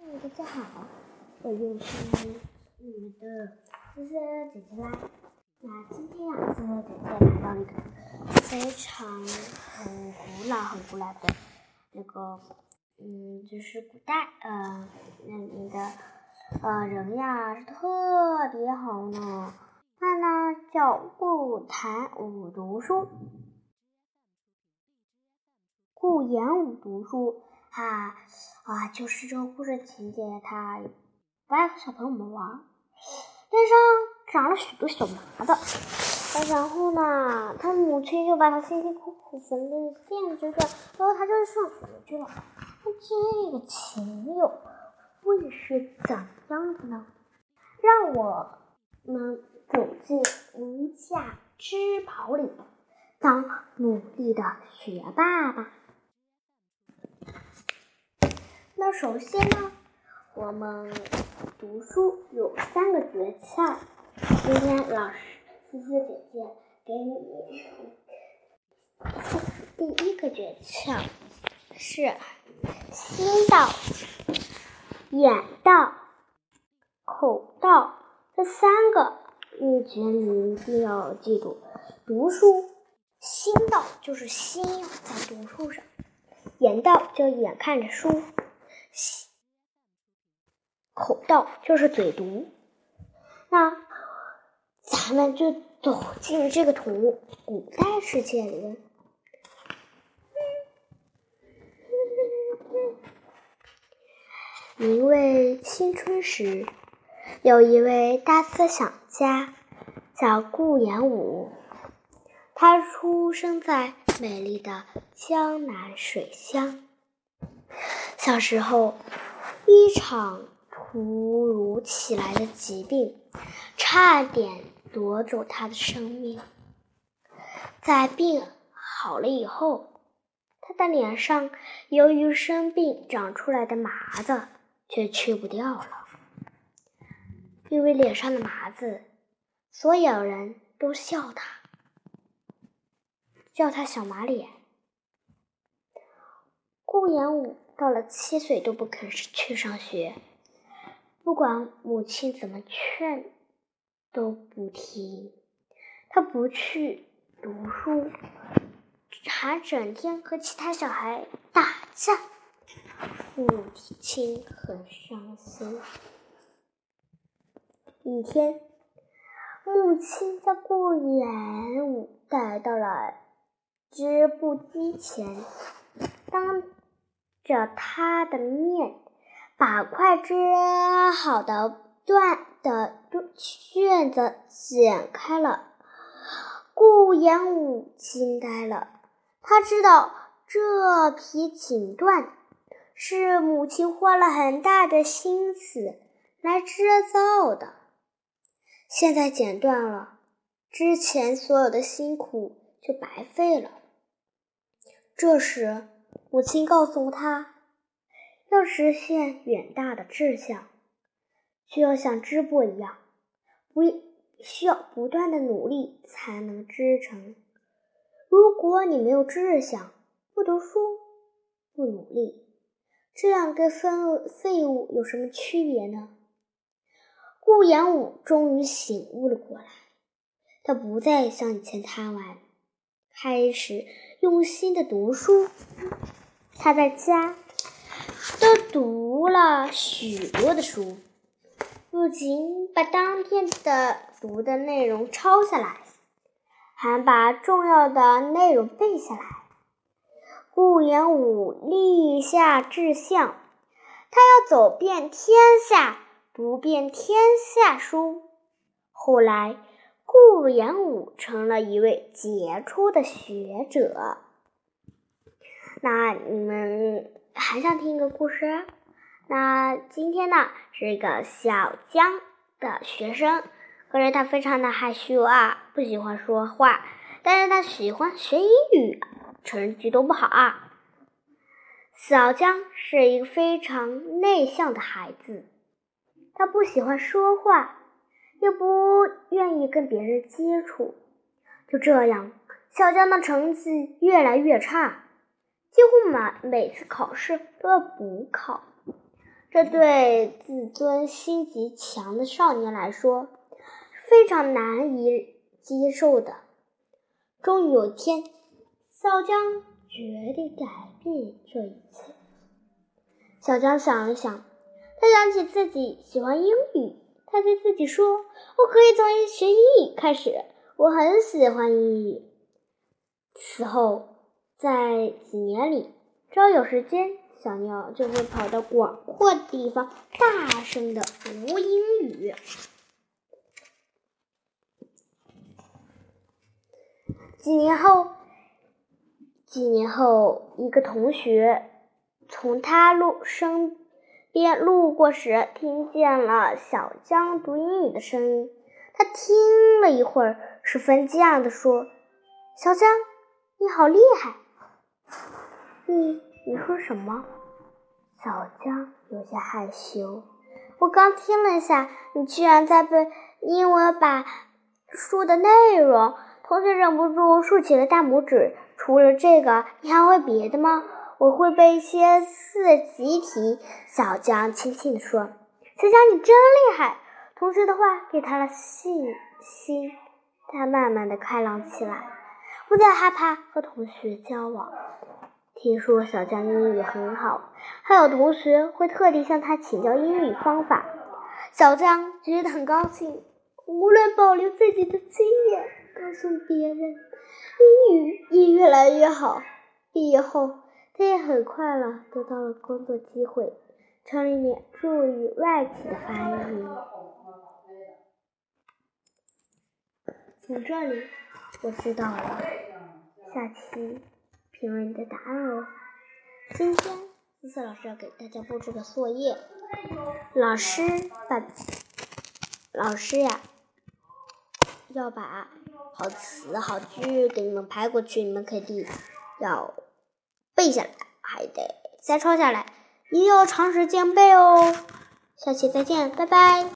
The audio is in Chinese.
大家好，我就是你们的思思姐姐啦。那今天呀，思思姐姐来到一个非常很古老、很古老的那个，嗯，就是古代呃那里的呃人呀，是特别好呢。他呢叫顾谈武读书，顾炎武读书。啊啊！就是这个故事情节，他不爱和小朋友们玩，身上长了许多小麻的。然后呢，他母亲就把他辛辛苦苦缝的辫子断，然后他就上学去了。那这个情友会是怎样的呢？让我们走进无价之宝里，当努力的学霸吧。那首先呢，我们读书有三个诀窍。今天老师思思姐姐给你第一个诀窍是心到、眼到、口到这三个秘诀，你一定要记住。读书心到就是心在读书上，眼到就眼看着书。口道就是嘴毒，那咱们就走进这个图古代世界里。名为青春时，有一位大思想家叫顾炎武，他出生在美丽的江南水乡。小时候，一场突如其来的疾病差点夺走他的生命。在病好了以后，他的脸上由于生病长出来的麻子却去不掉了。因为脸上的麻子，所有人都笑他，叫他小马脸。顾炎武。到了七岁都不肯去上学，不管母亲怎么劝都不听。他不去读书，还整天和其他小孩打架，母亲很伤心。一天，母亲将顾炎武带到了织布机前，当。着他的面，把快织好的缎的卷子剪开了。顾炎武惊呆了，他知道这批锦缎是母亲花了很大的心思来制造的，现在剪断了，之前所有的辛苦就白费了。这时。母亲告诉他，要实现远大的志向，就要像织布一样，不需要不断的努力才能织成。如果你没有志向，不读书，不努力，这样跟废废物有什么区别呢？顾炎武终于醒悟了过来，他不再像以前贪玩，开始用心的读书。他在家都读了许多的书，不仅把当天的读的内容抄下来，还把重要的内容背下来。顾炎武立下志向，他要走遍天下，读遍天下书。后来，顾炎武成了一位杰出的学者。那你们还想听一个故事？那今天呢是一个小江的学生，可是他非常的害羞啊，不喜欢说话，但是他喜欢学英语，成绩都不好啊。小江是一个非常内向的孩子，他不喜欢说话，又不愿意跟别人接触，就这样，小江的成绩越来越差。几乎每每次考试都要补考，这对自尊心极强的少年来说非常难以接受的。终于有一天，小江决定改变这一切。小江想了想，他想起自己喜欢英语，他对自己说：“我可以从学英语开始，我很喜欢英语。”此后，在几年里，只要有时间，小鸟就会跑到广阔的地方，大声的读英语。几年后，几年后，一个同学从他路生边路过时，听见了小江读英语的声音。他听了一会儿，十分惊讶地说：“小江，你好厉害！你你说什么？”小江有些害羞。我刚听了一下，你居然在背英文版书的内容。同学忍不住竖起了大拇指。除了这个，你还会别的吗？我会背一些四级题。小江轻轻地说：“小江，你真厉害！”同学的话给他了信心，他慢慢的开朗起来，不再害怕和同学交往。听说小江英语很好，还有同学会特地向他请教英语方法。小江觉得很高兴，无论保留自己的经验。告诉别人，英语也越来越好。毕业后，他也很快了得到了工作机会，成了一名助于外企的翻译。从这里，我知道了下期评论你的答案哦。今天，思思老师要给大家布置个作业，老师把老师呀。要把好词好句给你们排过去，你们肯定要背下来，还得再抄下来，一定要长时间背哦。下期再见，拜拜。